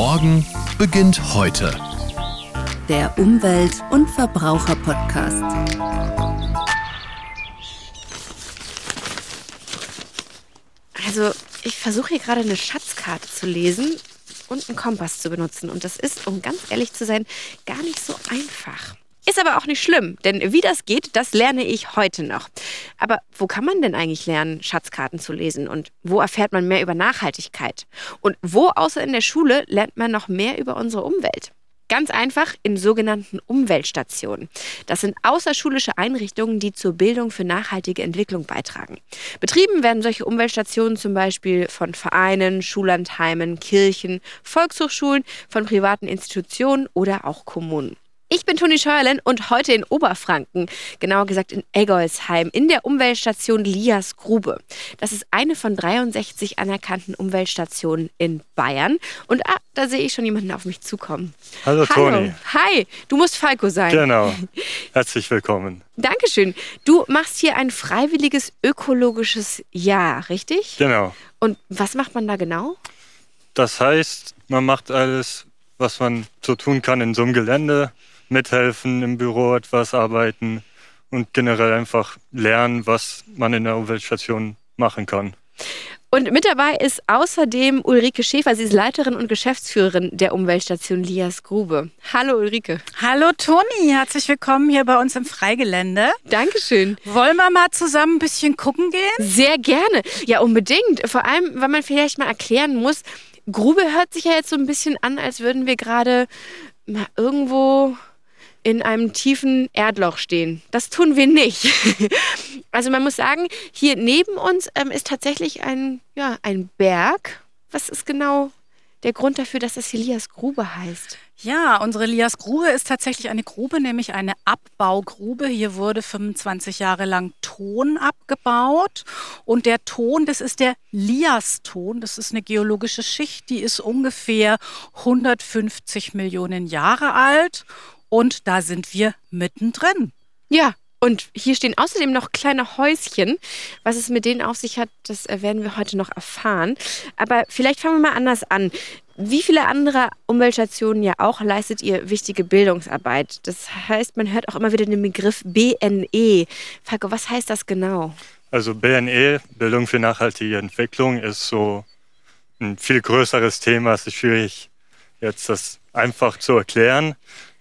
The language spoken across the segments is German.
Morgen beginnt heute. Der Umwelt- und Verbraucher-Podcast. Also, ich versuche hier gerade eine Schatzkarte zu lesen und einen Kompass zu benutzen. Und das ist, um ganz ehrlich zu sein, gar nicht so einfach. Ist aber auch nicht schlimm, denn wie das geht, das lerne ich heute noch. Aber wo kann man denn eigentlich lernen, Schatzkarten zu lesen? Und wo erfährt man mehr über Nachhaltigkeit? Und wo außer in der Schule lernt man noch mehr über unsere Umwelt? Ganz einfach in sogenannten Umweltstationen. Das sind außerschulische Einrichtungen, die zur Bildung für nachhaltige Entwicklung beitragen. Betrieben werden solche Umweltstationen zum Beispiel von Vereinen, Schullandheimen, Kirchen, Volkshochschulen, von privaten Institutionen oder auch Kommunen. Ich bin Toni Scheuerlen und heute in Oberfranken, genauer gesagt in Eggolsheim, in der Umweltstation Lias Grube. Das ist eine von 63 anerkannten Umweltstationen in Bayern. Und ah, da sehe ich schon jemanden auf mich zukommen. Hallo, Toni. Hi, du musst Falco sein. Genau. Herzlich willkommen. Dankeschön. Du machst hier ein freiwilliges ökologisches Jahr, richtig? Genau. Und was macht man da genau? Das heißt, man macht alles, was man so tun kann in so einem Gelände mithelfen im Büro etwas arbeiten und generell einfach lernen, was man in der Umweltstation machen kann. Und mit dabei ist außerdem Ulrike Schäfer. Sie ist Leiterin und Geschäftsführerin der Umweltstation Lias Grube. Hallo Ulrike. Hallo Toni, herzlich willkommen hier bei uns im Freigelände. Dankeschön. Wollen wir mal zusammen ein bisschen gucken gehen? Sehr gerne. Ja, unbedingt. Vor allem, weil man vielleicht mal erklären muss, Grube hört sich ja jetzt so ein bisschen an, als würden wir gerade mal irgendwo in einem tiefen Erdloch stehen. Das tun wir nicht. also man muss sagen, hier neben uns ähm, ist tatsächlich ein, ja, ein Berg. Was ist genau der Grund dafür, dass das Elias Grube heißt? Ja, unsere Elias Grube ist tatsächlich eine Grube, nämlich eine Abbaugrube. Hier wurde 25 Jahre lang Ton abgebaut. Und der Ton, das ist der Lias-Ton. Das ist eine geologische Schicht, die ist ungefähr 150 Millionen Jahre alt. Und da sind wir mittendrin. Ja, und hier stehen außerdem noch kleine Häuschen. Was es mit denen auf sich hat, das äh, werden wir heute noch erfahren. Aber vielleicht fangen wir mal anders an. Wie viele andere Umweltstationen ja auch leistet ihr wichtige Bildungsarbeit. Das heißt, man hört auch immer wieder den Begriff BNE. Falco, was heißt das genau? Also BNE, Bildung für nachhaltige Entwicklung, ist so ein viel größeres Thema. Es ist schwierig, jetzt das einfach zu erklären.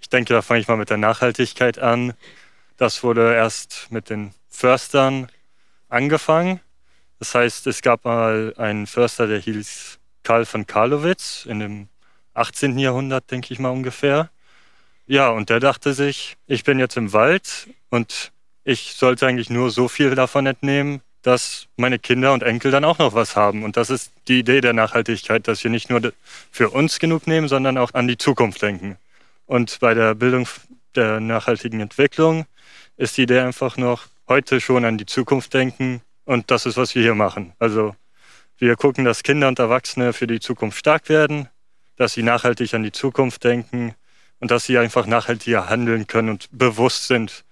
Ich denke, da fange ich mal mit der Nachhaltigkeit an. Das wurde erst mit den Förstern angefangen. Das heißt, es gab mal einen Förster, der hieß Karl von Karlowitz in dem 18. Jahrhundert, denke ich mal ungefähr. Ja, und der dachte sich, ich bin jetzt im Wald und ich sollte eigentlich nur so viel davon entnehmen, dass meine Kinder und Enkel dann auch noch was haben. Und das ist die Idee der Nachhaltigkeit, dass wir nicht nur für uns genug nehmen, sondern auch an die Zukunft denken. Und bei der Bildung der nachhaltigen Entwicklung ist die Idee einfach noch heute schon an die Zukunft denken. Und das ist, was wir hier machen. Also wir gucken, dass Kinder und Erwachsene für die Zukunft stark werden, dass sie nachhaltig an die Zukunft denken und dass sie einfach nachhaltiger handeln können und bewusst sind,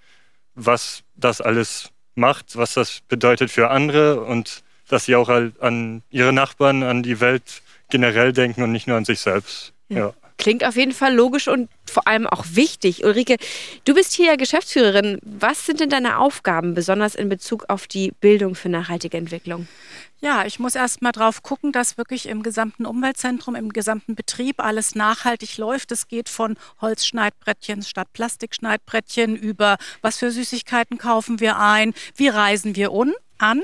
was das alles macht, was das bedeutet für andere und dass sie auch an ihre Nachbarn, an die Welt generell denken und nicht nur an sich selbst. Ja. ja. Klingt auf jeden Fall logisch und vor allem auch wichtig. Ulrike, du bist hier Geschäftsführerin. Was sind denn deine Aufgaben, besonders in Bezug auf die Bildung für nachhaltige Entwicklung? Ja, ich muss erst mal drauf gucken, dass wirklich im gesamten Umweltzentrum, im gesamten Betrieb alles nachhaltig läuft. Es geht von Holzschneidbrettchen statt Plastikschneidbrettchen über was für Süßigkeiten kaufen wir ein, wie reisen wir un an.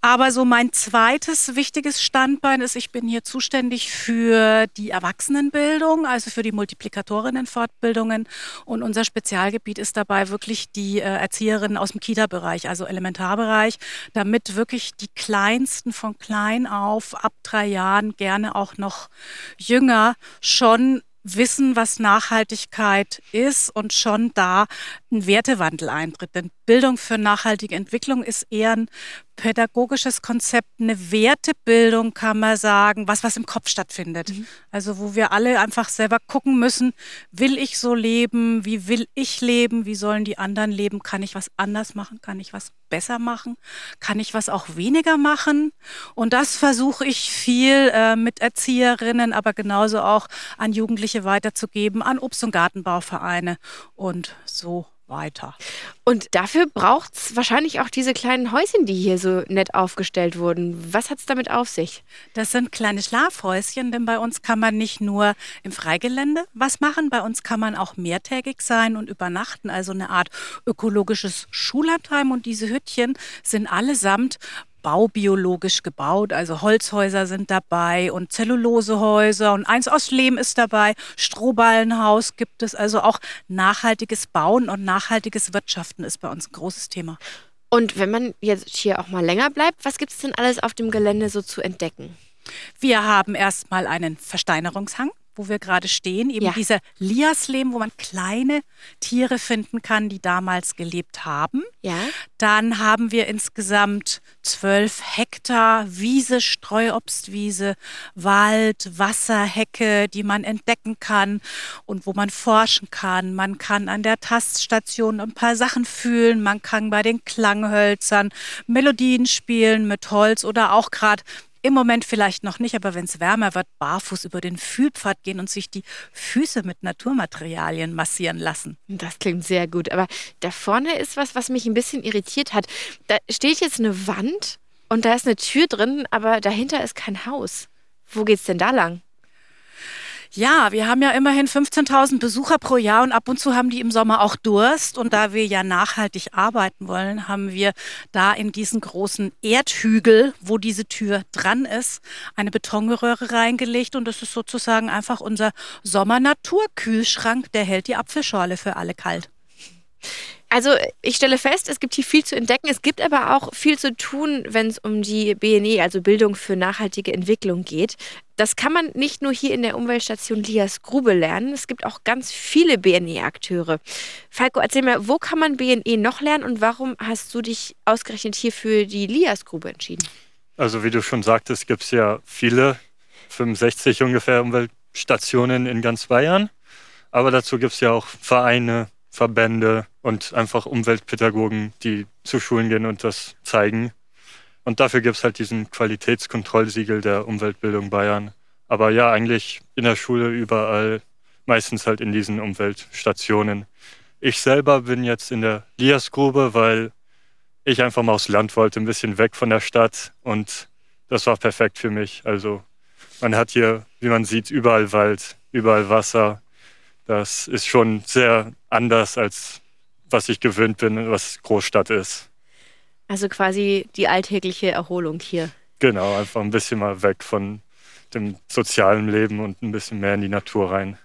Aber so mein zweites wichtiges Standbein ist, ich bin hier zuständig für die Erwachsenenbildung, also für die Multiplikatorinnenfortbildungen. Und unser Spezialgebiet ist dabei wirklich die äh, Erzieherinnen aus dem Kita-Bereich, also Elementarbereich, damit wirklich die Kleinsten von klein auf, ab drei Jahren, gerne auch noch jünger, schon wissen, was Nachhaltigkeit ist und schon da ein Wertewandel eintritt. Denn Bildung für nachhaltige Entwicklung ist eher ein pädagogisches Konzept, eine Wertebildung, kann man sagen, was, was im Kopf stattfindet. Mhm. Also wo wir alle einfach selber gucken müssen, will ich so leben, wie will ich leben, wie sollen die anderen leben, kann ich was anders machen, kann ich was besser machen, kann ich was auch weniger machen. Und das versuche ich viel äh, mit Erzieherinnen, aber genauso auch an Jugendliche weiterzugeben, an Obst- und Gartenbauvereine. Und so weiter. Und dafür braucht es wahrscheinlich auch diese kleinen Häuschen, die hier so nett aufgestellt wurden. Was hat es damit auf sich? Das sind kleine Schlafhäuschen, denn bei uns kann man nicht nur im Freigelände was machen, bei uns kann man auch mehrtägig sein und übernachten, also eine Art ökologisches Schullandheim. Und diese Hüttchen sind allesamt baubiologisch gebaut. Also Holzhäuser sind dabei und Zellulosehäuser und eins aus Lehm ist dabei. Strohballenhaus gibt es. Also auch nachhaltiges Bauen und nachhaltiges Wirtschaften ist bei uns ein großes Thema. Und wenn man jetzt hier auch mal länger bleibt, was gibt es denn alles auf dem Gelände so zu entdecken? Wir haben erstmal einen Versteinerungshang wo wir gerade stehen, eben ja. dieser Liaslehm, wo man kleine Tiere finden kann, die damals gelebt haben. Ja. Dann haben wir insgesamt zwölf Hektar Wiese, Streuobstwiese, Wald, Wasserhecke, die man entdecken kann und wo man forschen kann. Man kann an der Taststation ein paar Sachen fühlen. Man kann bei den Klanghölzern Melodien spielen mit Holz oder auch gerade im Moment vielleicht noch nicht, aber wenn es wärmer wird, barfuß über den Fühlpfad gehen und sich die Füße mit Naturmaterialien massieren lassen. Das klingt sehr gut. Aber da vorne ist was, was mich ein bisschen irritiert hat. Da steht jetzt eine Wand und da ist eine Tür drin, aber dahinter ist kein Haus. Wo geht's denn da lang? Ja, wir haben ja immerhin 15.000 Besucher pro Jahr und ab und zu haben die im Sommer auch Durst. Und da wir ja nachhaltig arbeiten wollen, haben wir da in diesen großen Erdhügel, wo diese Tür dran ist, eine Betonröhre reingelegt. Und das ist sozusagen einfach unser Sommernaturkühlschrank. Der hält die Apfelschorle für alle kalt. Also ich stelle fest, es gibt hier viel zu entdecken. Es gibt aber auch viel zu tun, wenn es um die BNE, also Bildung für nachhaltige Entwicklung geht. Das kann man nicht nur hier in der Umweltstation Lias Grube lernen. Es gibt auch ganz viele BNE-Akteure. Falco, erzähl mir, wo kann man BNE noch lernen und warum hast du dich ausgerechnet hier für die Lias Grube entschieden? Also wie du schon sagtest, gibt es ja viele, 65 ungefähr Umweltstationen in ganz Bayern. Aber dazu gibt es ja auch Vereine, Verbände und einfach Umweltpädagogen, die zu Schulen gehen und das zeigen. Und dafür gibt es halt diesen Qualitätskontrollsiegel der Umweltbildung Bayern. Aber ja, eigentlich in der Schule überall, meistens halt in diesen Umweltstationen. Ich selber bin jetzt in der Liasgrube, weil ich einfach mal aufs Land wollte, ein bisschen weg von der Stadt. Und das war perfekt für mich. Also man hat hier, wie man sieht, überall Wald, überall Wasser, das ist schon sehr anders als was ich gewöhnt bin, was Großstadt ist. Also quasi die alltägliche Erholung hier. Genau, einfach ein bisschen mal weg von dem sozialen Leben und ein bisschen mehr in die Natur rein.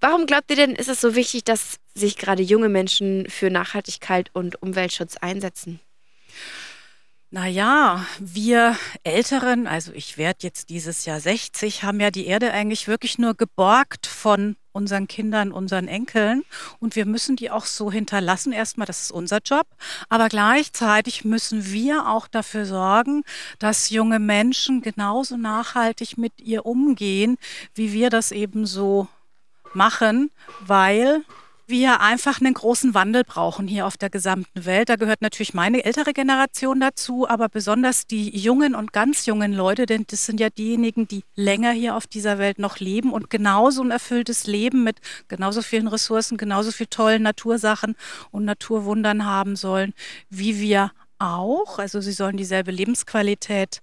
Warum glaubt ihr denn, ist es so wichtig, dass sich gerade junge Menschen für Nachhaltigkeit und Umweltschutz einsetzen? Naja, wir Älteren, also ich werde jetzt dieses Jahr 60, haben ja die Erde eigentlich wirklich nur geborgt von unseren Kindern, unseren Enkeln. Und wir müssen die auch so hinterlassen. Erstmal, das ist unser Job. Aber gleichzeitig müssen wir auch dafür sorgen, dass junge Menschen genauso nachhaltig mit ihr umgehen, wie wir das eben so machen, weil wir einfach einen großen Wandel brauchen hier auf der gesamten Welt. Da gehört natürlich meine ältere Generation dazu, aber besonders die jungen und ganz jungen Leute, denn das sind ja diejenigen, die länger hier auf dieser Welt noch leben und genauso ein erfülltes Leben mit genauso vielen Ressourcen, genauso viel tollen Natursachen und Naturwundern haben sollen, wie wir auch. Also sie sollen dieselbe Lebensqualität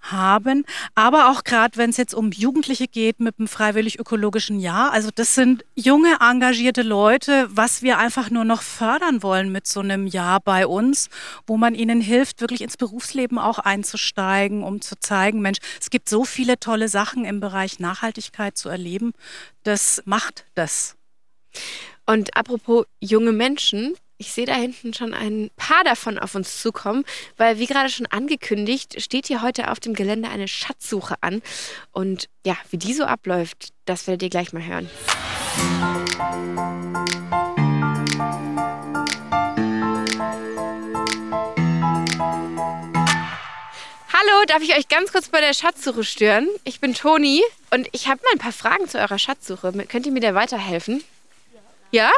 haben. Aber auch gerade, wenn es jetzt um Jugendliche geht mit dem freiwillig-ökologischen Jahr. Also das sind junge, engagierte Leute, was wir einfach nur noch fördern wollen mit so einem Jahr bei uns, wo man ihnen hilft, wirklich ins Berufsleben auch einzusteigen, um zu zeigen, Mensch, es gibt so viele tolle Sachen im Bereich Nachhaltigkeit zu erleben. Das macht das. Und apropos junge Menschen, ich sehe da hinten schon ein paar davon auf uns zukommen, weil wie gerade schon angekündigt, steht hier heute auf dem Gelände eine Schatzsuche an. Und ja, wie die so abläuft, das werdet ihr gleich mal hören. Hallo, darf ich euch ganz kurz bei der Schatzsuche stören? Ich bin Toni und ich habe mal ein paar Fragen zu eurer Schatzsuche. Könnt ihr mir da weiterhelfen? Ja? ja?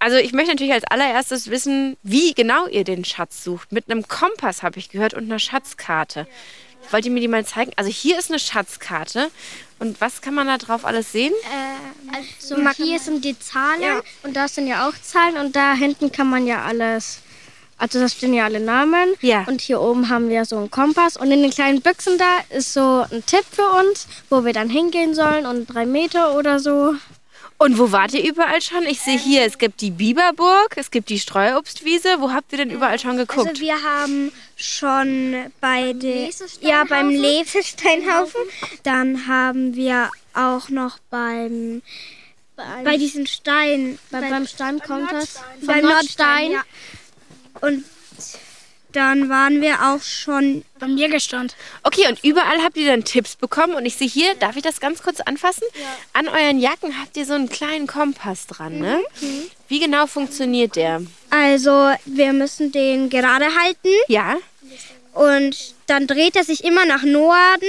Also ich möchte natürlich als allererstes wissen, wie genau ihr den Schatz sucht. Mit einem Kompass habe ich gehört und einer Schatzkarte. Wollt ihr mir die mal zeigen? Also hier ist eine Schatzkarte. Und was kann man da drauf alles sehen? So hier sind die Zahlen und da sind ja auch Zahlen und da hinten kann man ja alles. Also da stehen ja alle Namen. Ja. Und hier oben haben wir so einen Kompass und in den kleinen Büchsen da ist so ein Tipp für uns, wo wir dann hingehen sollen und drei Meter oder so. Und wo wart ihr überall schon? Ich sehe hier, es gibt die Biberburg, es gibt die Streuobstwiese. Wo habt ihr denn überall schon geguckt? Also wir haben schon bei de, ja, beim Lesesteinhaufen, dann haben wir auch noch beim bei diesen Stein, Bei, beim Steinkompass. beim Nordstein ja. und dann waren wir auch schon Beim Jägerstand. Okay, und überall habt ihr dann Tipps bekommen. Und ich sehe hier, darf ich das ganz kurz anfassen? An euren Jacken habt ihr so einen kleinen Kompass dran, ne? Wie genau funktioniert der? also wir müssen den gerade halten Ja? und dann dreht er sich immer nach Norden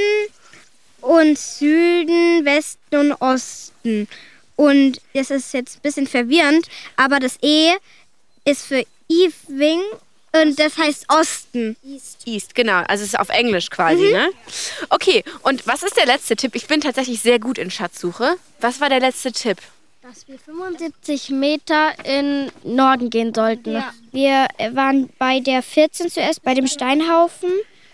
und Süden, Westen und Osten. Und das ist jetzt ein bisschen verwirrend, aber das E ist für Evening und das heißt Osten. East, genau. Also es ist auf Englisch quasi, ne? Okay, und was ist der letzte Tipp? Ich bin tatsächlich sehr gut in Schatzsuche. Was war der letzte Tipp? Dass wir 75 Meter in Norden gehen sollten. Wir waren bei der 14 zuerst, bei dem Steinhaufen.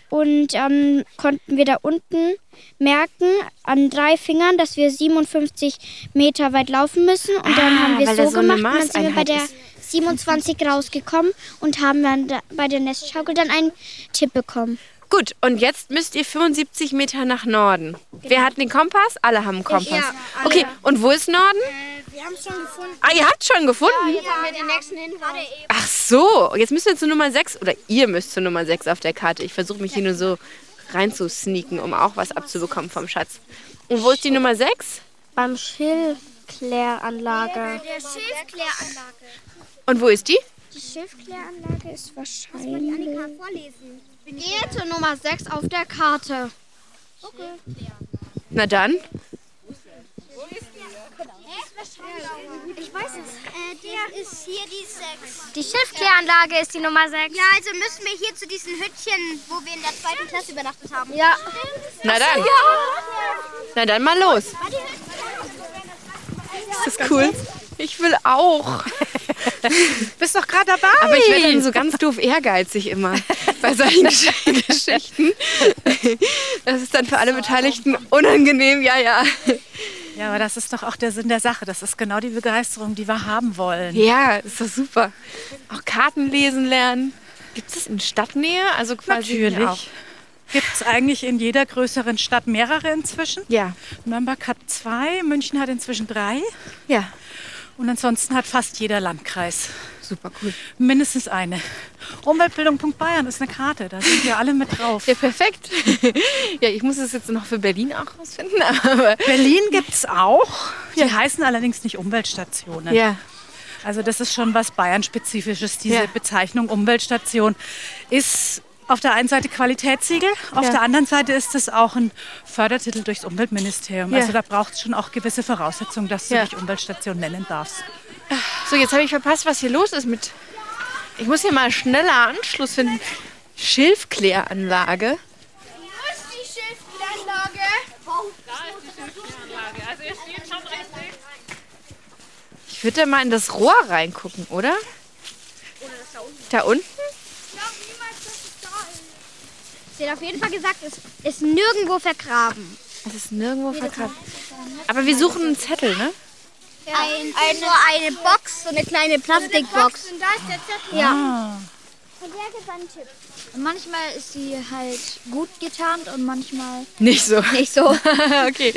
Und dann konnten wir da unten merken, an drei Fingern, dass wir 57 Meter weit laufen müssen. Und dann Ah, haben wir weil so so eine gemacht. Dann sind wir bei der ist. 27 rausgekommen und haben dann da, bei der Nestschaukel dann einen Tipp bekommen. Gut, und jetzt müsst ihr 75 Meter nach Norden. Wer hat den Kompass? Alle haben einen Kompass. ja, alle. Okay, und wo ist Norden? Wir haben es schon gefunden. Ah, ihr habt schon gefunden? Jetzt haben wir den nächsten Hinweis. Ach so, jetzt müssen wir zu Nummer 6 oder ihr müsst zu Nummer 6 auf der Karte. Ich versuche mich hier nur so reinzusneaken, um auch was abzubekommen vom Schatz. Und wo ist die Nummer 6? Beim Schilfkläranlage. Der Schilfkläranlage. Und wo ist die? Die Schilfkläranlage ist wahrscheinlich. vorlesen. Gehe zur Nummer 6 auf der Karte. Na dann. Ich weiß es. Äh, der ist hier die 6. Die Schilfkläranlage ist die Nummer 6. Ja, also müssen wir hier zu diesen Hüttchen, wo wir in der zweiten Klasse übernachtet haben. Ja. Na dann. Na dann mal los. Ist das cool? Ich will auch. Bist doch gerade dabei. Aber ich werde dann so ganz doof ehrgeizig immer bei solchen Gesch- Geschichten. Das ist dann für alle Beteiligten unangenehm, ja, ja. Ja, aber das ist doch auch der Sinn der Sache. Das ist genau die Begeisterung, die wir haben wollen. Ja, ist doch super. Auch Karten lesen lernen. Gibt es in Stadtnähe? Also quasi hier auch. Natürlich. Gibt es eigentlich in jeder größeren Stadt mehrere inzwischen. Ja, Nürnberg hat zwei, München hat inzwischen drei. ja. Und ansonsten hat fast jeder Landkreis Super cool. mindestens eine. Umweltbildung.bayern ist eine Karte, da sind wir alle mit drauf. Ja, perfekt. Ja, ich muss es jetzt noch für Berlin auch rausfinden, aber Berlin gibt es auch. Die heißen allerdings nicht Umweltstationen. ja. Also das ist schon was Bayern-spezifisches. Diese Ja. Bezeichnung Umweltstation ist auf der einen Seite Qualitätssiegel, auf Ja. der anderen Seite ist es auch ein Fördertitel durchs Umweltministerium. Ja. Also da braucht es schon auch gewisse Voraussetzungen, dass du Ja. dich Umweltstation nennen darfst. So, jetzt habe ich verpasst, was hier los ist mit. Ich muss hier mal schneller Anschluss finden. Schilfkläranlage. Wo ist die Schilfkläranlage? Ich würde da mal in das Rohr reingucken, oder? Da unten? Sie hat auf jeden Fall gesagt, es ist nirgendwo vergraben. Es ist nirgendwo vergraben. Aber wir suchen einen Zettel, ne? Ein, ein, so eine Box, so eine kleine Plastikbox. Und da ist der Zettel. Ja. Und der gibt einen Tipp. Manchmal ist sie halt gut getarnt und manchmal Nicht so. Nicht so. okay.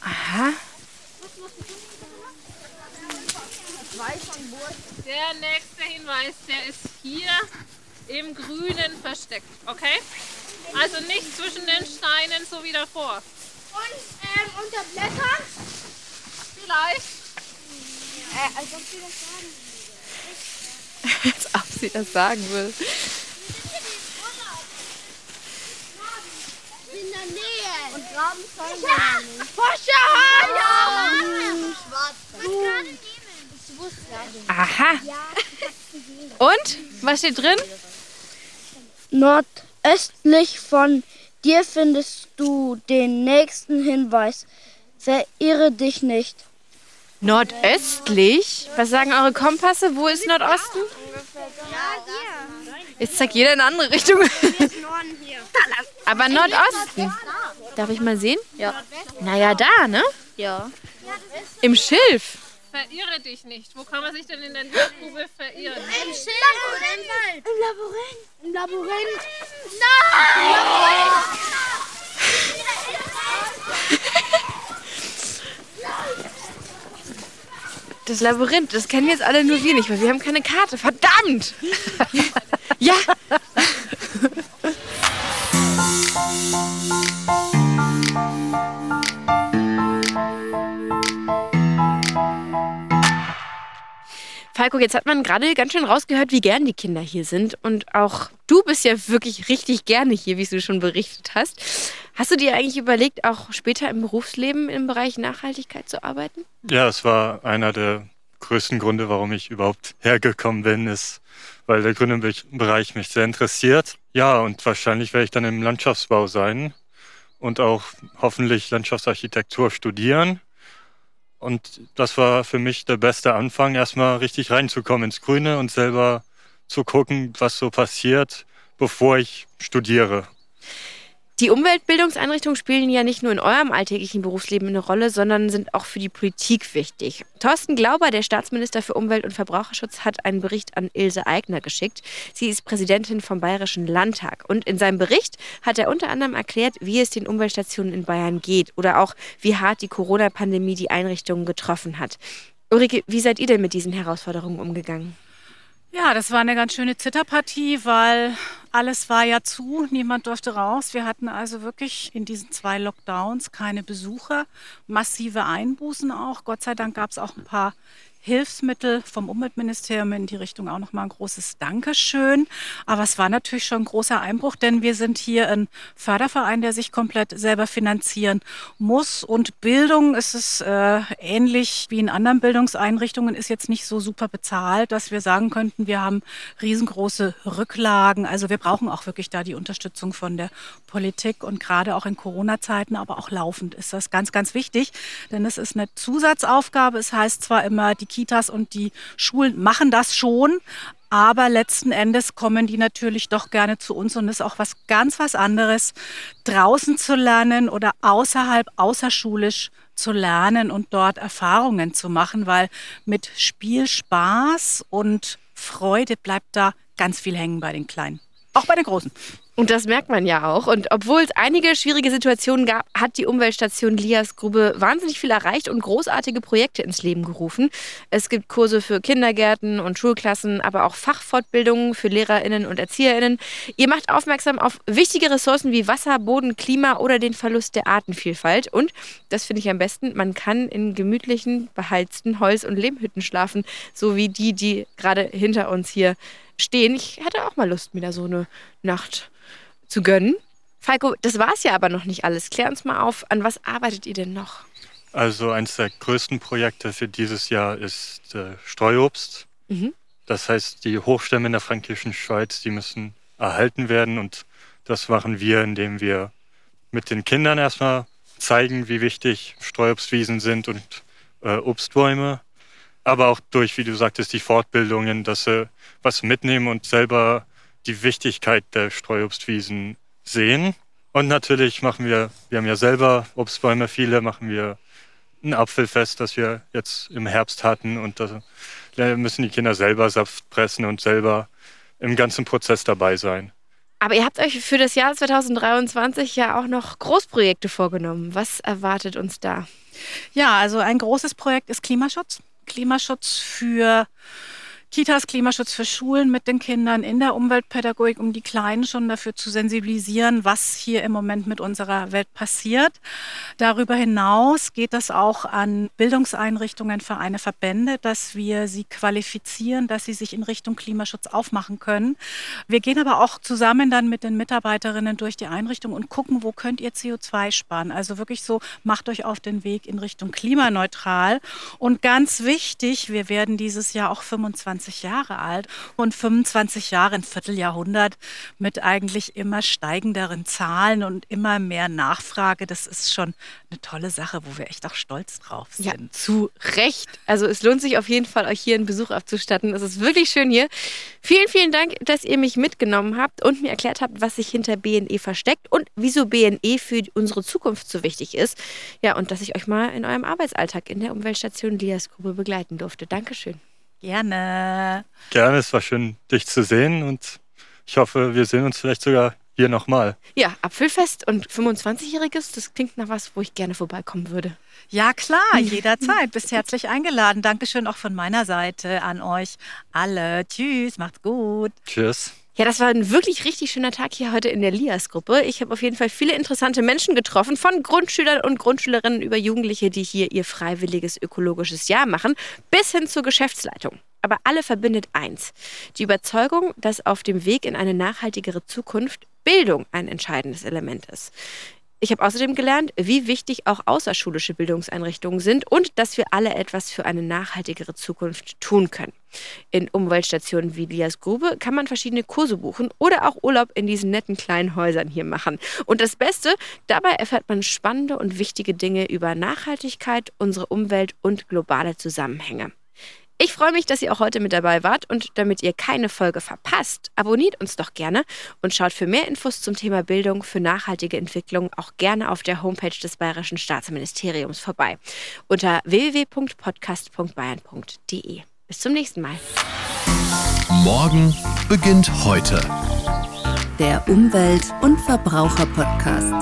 Aha. Der nächste Hinweis, der ist hier im Grünen versteckt, okay? Also nicht zwischen den Steinen so wie davor. Und ähm, unter Blättern? Vielleicht. Als ob sie das sagen will. Und graben sollen wir nicht. Forscher! Ja! Aha. Und? Was steht drin? Nordöstlich von dir findest du den nächsten Hinweis. Verirre dich nicht. Nordöstlich? Was sagen eure Kompasse? Wo ist Nordosten? Jetzt zeigt jeder in eine andere Richtung. Aber Nordosten. Darf ich mal sehen? Ja. Naja, da, ne? Ja. Im Schilf. Verirre dich nicht. Wo kann man sich denn in der Grube verirren? Im Schild. Im Labyrinth. Im Labyrinth. Das Labyrinth, das kennen jetzt alle nur wir nicht, weil wir haben keine Karte. Verdammt! ja! Falco, jetzt hat man gerade ganz schön rausgehört, wie gern die Kinder hier sind. Und auch du bist ja wirklich richtig gerne hier, wie du schon berichtet hast. Hast du dir eigentlich überlegt, auch später im Berufsleben im Bereich Nachhaltigkeit zu arbeiten? Ja, es war einer der größten Gründe, warum ich überhaupt hergekommen bin, ist, weil der grüne Bereich mich sehr interessiert. Ja, und wahrscheinlich werde ich dann im Landschaftsbau sein und auch hoffentlich Landschaftsarchitektur studieren. Und das war für mich der beste Anfang, erstmal richtig reinzukommen ins Grüne und selber zu gucken, was so passiert, bevor ich studiere. Die Umweltbildungseinrichtungen spielen ja nicht nur in eurem alltäglichen Berufsleben eine Rolle, sondern sind auch für die Politik wichtig. Thorsten Glauber, der Staatsminister für Umwelt und Verbraucherschutz, hat einen Bericht an Ilse Aigner geschickt. Sie ist Präsidentin vom Bayerischen Landtag. Und in seinem Bericht hat er unter anderem erklärt, wie es den Umweltstationen in Bayern geht oder auch, wie hart die Corona-Pandemie die Einrichtungen getroffen hat. Ulrike, wie seid ihr denn mit diesen Herausforderungen umgegangen? Ja, das war eine ganz schöne Zitterpartie, weil alles war ja zu, niemand durfte raus. Wir hatten also wirklich in diesen zwei Lockdowns keine Besucher, massive Einbußen auch. Gott sei Dank gab es auch ein paar Hilfsmittel vom Umweltministerium in die Richtung auch nochmal ein großes Dankeschön. Aber es war natürlich schon ein großer Einbruch, denn wir sind hier ein Förderverein, der sich komplett selber finanzieren muss. Und Bildung ist es äh, ähnlich wie in anderen Bildungseinrichtungen, ist jetzt nicht so super bezahlt, dass wir sagen könnten, wir haben riesengroße Rücklagen. Also wir brauchen auch wirklich da die Unterstützung von der Politik und gerade auch in Corona-Zeiten, aber auch laufend ist das ganz, ganz wichtig, denn es ist eine Zusatzaufgabe. Es heißt zwar immer, die Kitas und die Schulen machen das schon, aber letzten Endes kommen die natürlich doch gerne zu uns und es ist auch was ganz was anderes, draußen zu lernen oder außerhalb, außerschulisch zu lernen und dort Erfahrungen zu machen, weil mit Spiel, Spaß und Freude bleibt da ganz viel hängen bei den Kleinen. Auch bei den Großen. Und das merkt man ja auch. Und obwohl es einige schwierige Situationen gab, hat die Umweltstation Lias Grube wahnsinnig viel erreicht und großartige Projekte ins Leben gerufen. Es gibt Kurse für Kindergärten und Schulklassen, aber auch Fachfortbildungen für LehrerInnen und ErzieherInnen. Ihr macht aufmerksam auf wichtige Ressourcen wie Wasser, Boden, Klima oder den Verlust der Artenvielfalt. Und, das finde ich am besten, man kann in gemütlichen, beheizten Holz- und Lehmhütten schlafen, so wie die, die gerade hinter uns hier stehen. Ich hätte auch mal Lust, mir da so eine Nacht zu gönnen. Falco, das war es ja aber noch nicht alles. Klär uns mal auf, an was arbeitet ihr denn noch? Also eines der größten Projekte für dieses Jahr ist äh, Streuobst. Mhm. Das heißt, die Hochstämme in der fränkischen Schweiz, die müssen erhalten werden und das machen wir, indem wir mit den Kindern erstmal zeigen, wie wichtig Streuobstwiesen sind und äh, Obstbäume, aber auch durch, wie du sagtest, die Fortbildungen, dass sie was mitnehmen und selber die Wichtigkeit der Streuobstwiesen sehen. Und natürlich machen wir, wir haben ja selber Obstbäume, viele machen wir ein Apfelfest, das wir jetzt im Herbst hatten. Und da müssen die Kinder selber Saft pressen und selber im ganzen Prozess dabei sein. Aber ihr habt euch für das Jahr 2023 ja auch noch Großprojekte vorgenommen. Was erwartet uns da? Ja, also ein großes Projekt ist Klimaschutz. Klimaschutz für Kitas Klimaschutz für Schulen mit den Kindern in der Umweltpädagogik, um die Kleinen schon dafür zu sensibilisieren, was hier im Moment mit unserer Welt passiert. Darüber hinaus geht das auch an Bildungseinrichtungen, Vereine, Verbände, dass wir sie qualifizieren, dass sie sich in Richtung Klimaschutz aufmachen können. Wir gehen aber auch zusammen dann mit den Mitarbeiterinnen durch die Einrichtung und gucken, wo könnt ihr CO2 sparen. Also wirklich so, macht euch auf den Weg in Richtung klimaneutral. Und ganz wichtig, wir werden dieses Jahr auch 25 25 Jahre alt und 25 Jahre, ein Vierteljahrhundert mit eigentlich immer steigenderen Zahlen und immer mehr Nachfrage. Das ist schon eine tolle Sache, wo wir echt auch stolz drauf sind. Ja, zu Recht. Also es lohnt sich auf jeden Fall, euch hier einen Besuch abzustatten. Es ist wirklich schön hier. Vielen, vielen Dank, dass ihr mich mitgenommen habt und mir erklärt habt, was sich hinter BNE versteckt und wieso BNE für unsere Zukunft so wichtig ist. Ja, und dass ich euch mal in eurem Arbeitsalltag in der Umweltstation Lias Gruppe begleiten durfte. Dankeschön. Gerne. Gerne, es war schön, dich zu sehen und ich hoffe, wir sehen uns vielleicht sogar hier nochmal. Ja, Apfelfest und 25-Jähriges, das klingt nach was, wo ich gerne vorbeikommen würde. Ja, klar, jederzeit. Bist herzlich eingeladen. Dankeschön auch von meiner Seite an euch alle. Tschüss, macht's gut. Tschüss. Ja, das war ein wirklich richtig schöner Tag hier heute in der Lias-Gruppe. Ich habe auf jeden Fall viele interessante Menschen getroffen, von Grundschülern und Grundschülerinnen über Jugendliche, die hier ihr freiwilliges ökologisches Jahr machen, bis hin zur Geschäftsleitung. Aber alle verbindet eins: die Überzeugung, dass auf dem Weg in eine nachhaltigere Zukunft Bildung ein entscheidendes Element ist. Ich habe außerdem gelernt, wie wichtig auch außerschulische Bildungseinrichtungen sind und dass wir alle etwas für eine nachhaltigere Zukunft tun können. In Umweltstationen wie Lias Grube kann man verschiedene Kurse buchen oder auch Urlaub in diesen netten kleinen Häusern hier machen. Und das Beste, dabei erfährt man spannende und wichtige Dinge über Nachhaltigkeit, unsere Umwelt und globale Zusammenhänge. Ich freue mich, dass ihr auch heute mit dabei wart und damit ihr keine Folge verpasst, abonniert uns doch gerne und schaut für mehr Infos zum Thema Bildung für nachhaltige Entwicklung auch gerne auf der Homepage des Bayerischen Staatsministeriums vorbei unter www.podcast.bayern.de. Bis zum nächsten Mal. Morgen beginnt heute. Der Umwelt- und Verbraucher-Podcast.